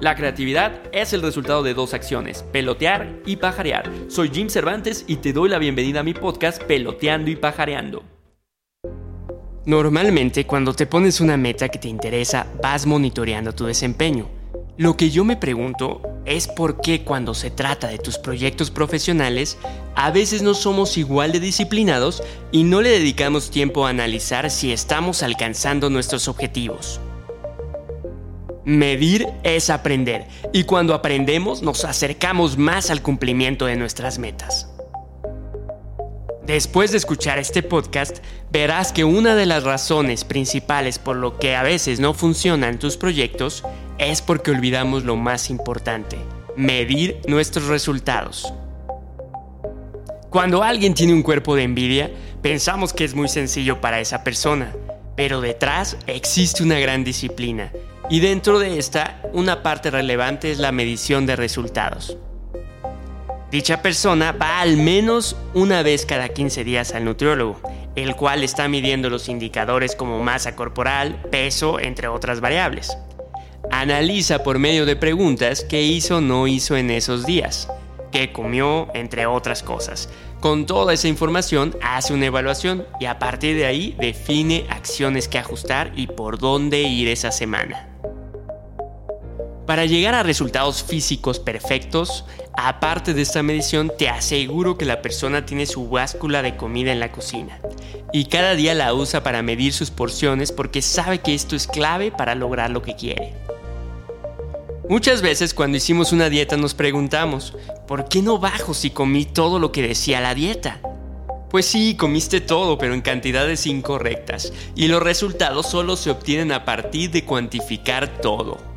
La creatividad es el resultado de dos acciones, pelotear y pajarear. Soy Jim Cervantes y te doy la bienvenida a mi podcast Peloteando y Pajareando. Normalmente cuando te pones una meta que te interesa, vas monitoreando tu desempeño. Lo que yo me pregunto es por qué cuando se trata de tus proyectos profesionales, a veces no somos igual de disciplinados y no le dedicamos tiempo a analizar si estamos alcanzando nuestros objetivos. Medir es aprender y cuando aprendemos nos acercamos más al cumplimiento de nuestras metas. Después de escuchar este podcast, verás que una de las razones principales por lo que a veces no funcionan tus proyectos es porque olvidamos lo más importante, medir nuestros resultados. Cuando alguien tiene un cuerpo de envidia, pensamos que es muy sencillo para esa persona, pero detrás existe una gran disciplina y dentro de esta una parte relevante es la medición de resultados. Dicha persona va al menos una vez cada 15 días al nutriólogo, el cual está midiendo los indicadores como masa corporal, peso, entre otras variables. Analiza por medio de preguntas qué hizo o no hizo en esos días, qué comió, entre otras cosas. Con toda esa información hace una evaluación y a partir de ahí define acciones que ajustar y por dónde ir esa semana. Para llegar a resultados físicos perfectos, aparte de esta medición, te aseguro que la persona tiene su báscula de comida en la cocina y cada día la usa para medir sus porciones porque sabe que esto es clave para lograr lo que quiere. Muchas veces cuando hicimos una dieta nos preguntamos, ¿por qué no bajo si comí todo lo que decía la dieta? Pues sí, comiste todo, pero en cantidades incorrectas, y los resultados solo se obtienen a partir de cuantificar todo.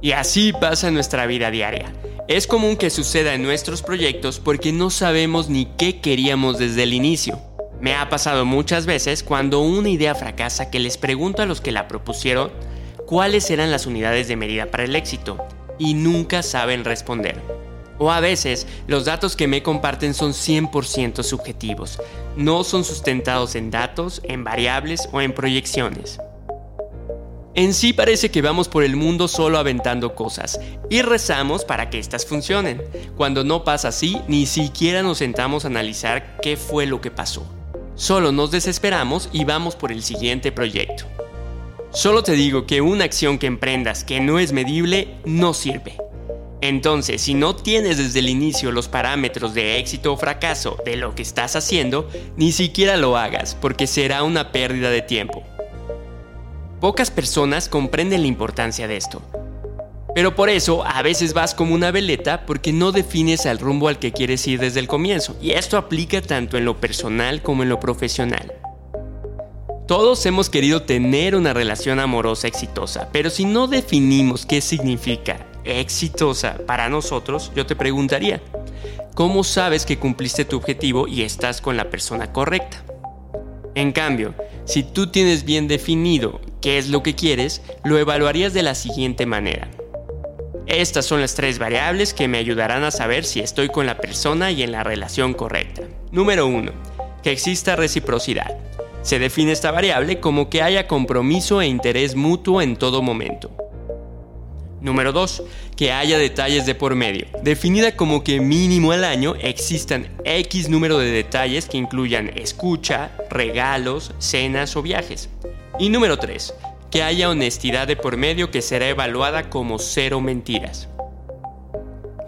Y así pasa nuestra vida diaria. Es común que suceda en nuestros proyectos porque no sabemos ni qué queríamos desde el inicio. Me ha pasado muchas veces cuando una idea fracasa que les pregunto a los que la propusieron cuáles eran las unidades de medida para el éxito y nunca saben responder. O a veces los datos que me comparten son 100% subjetivos, no son sustentados en datos, en variables o en proyecciones. En sí parece que vamos por el mundo solo aventando cosas y rezamos para que éstas funcionen. Cuando no pasa así, ni siquiera nos sentamos a analizar qué fue lo que pasó. Solo nos desesperamos y vamos por el siguiente proyecto. Solo te digo que una acción que emprendas que no es medible no sirve. Entonces, si no tienes desde el inicio los parámetros de éxito o fracaso de lo que estás haciendo, ni siquiera lo hagas porque será una pérdida de tiempo. Pocas personas comprenden la importancia de esto. Pero por eso a veces vas como una veleta porque no defines el rumbo al que quieres ir desde el comienzo. Y esto aplica tanto en lo personal como en lo profesional. Todos hemos querido tener una relación amorosa exitosa, pero si no definimos qué significa exitosa para nosotros, yo te preguntaría, ¿cómo sabes que cumpliste tu objetivo y estás con la persona correcta? En cambio, si tú tienes bien definido qué es lo que quieres, lo evaluarías de la siguiente manera. Estas son las tres variables que me ayudarán a saber si estoy con la persona y en la relación correcta. Número 1. Que exista reciprocidad. Se define esta variable como que haya compromiso e interés mutuo en todo momento. Número 2. Que haya detalles de por medio, definida como que mínimo al año existan X número de detalles que incluyan escucha, regalos, cenas o viajes. Y número 3. Que haya honestidad de por medio que será evaluada como cero mentiras.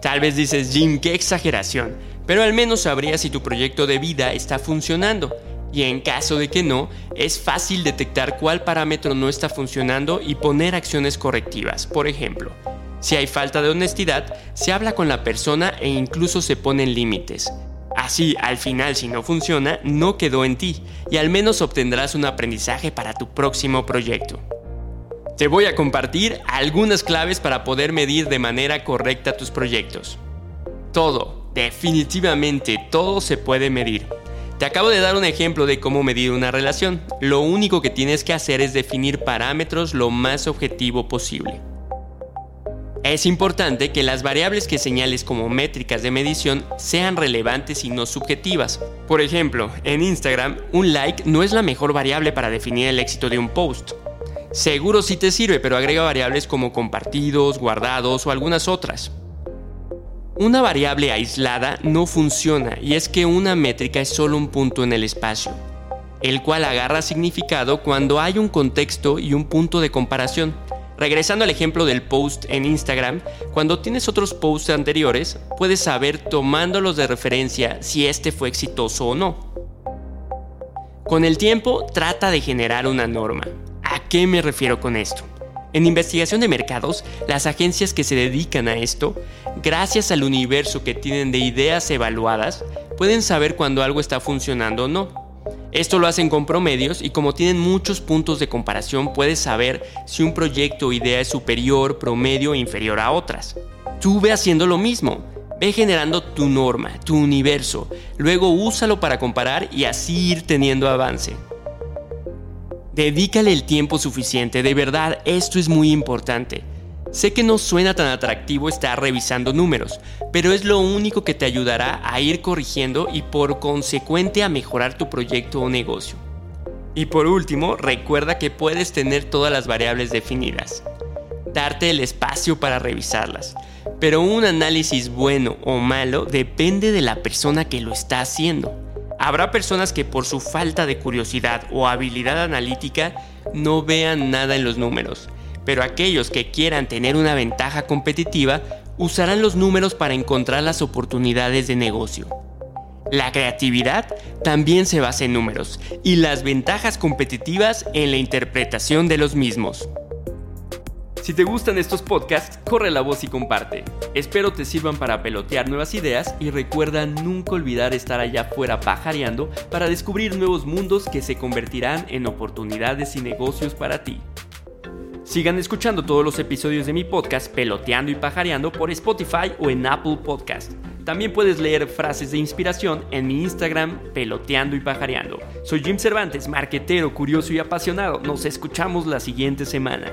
Tal vez dices, Jim, qué exageración, pero al menos sabrías si tu proyecto de vida está funcionando. Y en caso de que no, es fácil detectar cuál parámetro no está funcionando y poner acciones correctivas. Por ejemplo, si hay falta de honestidad, se habla con la persona e incluso se ponen límites. Así, al final, si no funciona, no quedó en ti y al menos obtendrás un aprendizaje para tu próximo proyecto. Te voy a compartir algunas claves para poder medir de manera correcta tus proyectos. Todo, definitivamente todo se puede medir. Te acabo de dar un ejemplo de cómo medir una relación. Lo único que tienes que hacer es definir parámetros lo más objetivo posible. Es importante que las variables que señales como métricas de medición sean relevantes y no subjetivas. Por ejemplo, en Instagram, un like no es la mejor variable para definir el éxito de un post. Seguro sí te sirve, pero agrega variables como compartidos, guardados o algunas otras. Una variable aislada no funciona y es que una métrica es solo un punto en el espacio, el cual agarra significado cuando hay un contexto y un punto de comparación. Regresando al ejemplo del post en Instagram, cuando tienes otros posts anteriores, puedes saber tomándolos de referencia si este fue exitoso o no. Con el tiempo, trata de generar una norma. ¿A qué me refiero con esto? En investigación de mercados, las agencias que se dedican a esto, gracias al universo que tienen de ideas evaluadas, pueden saber cuando algo está funcionando o no. Esto lo hacen con promedios y como tienen muchos puntos de comparación puedes saber si un proyecto o idea es superior, promedio o inferior a otras. Tú ve haciendo lo mismo. Ve generando tu norma, tu universo. Luego úsalo para comparar y así ir teniendo avance. Dedícale el tiempo suficiente, de verdad, esto es muy importante. Sé que no suena tan atractivo estar revisando números, pero es lo único que te ayudará a ir corrigiendo y por consecuente a mejorar tu proyecto o negocio. Y por último, recuerda que puedes tener todas las variables definidas. Darte el espacio para revisarlas. Pero un análisis bueno o malo depende de la persona que lo está haciendo. Habrá personas que por su falta de curiosidad o habilidad analítica no vean nada en los números pero aquellos que quieran tener una ventaja competitiva usarán los números para encontrar las oportunidades de negocio. La creatividad también se basa en números y las ventajas competitivas en la interpretación de los mismos. Si te gustan estos podcasts, corre la voz y comparte. Espero te sirvan para pelotear nuevas ideas y recuerda nunca olvidar estar allá afuera pajareando para descubrir nuevos mundos que se convertirán en oportunidades y negocios para ti. Sigan escuchando todos los episodios de mi podcast Peloteando y Pajareando por Spotify o en Apple Podcast. También puedes leer frases de inspiración en mi Instagram Peloteando y Pajareando. Soy Jim Cervantes, marquetero, curioso y apasionado. Nos escuchamos la siguiente semana.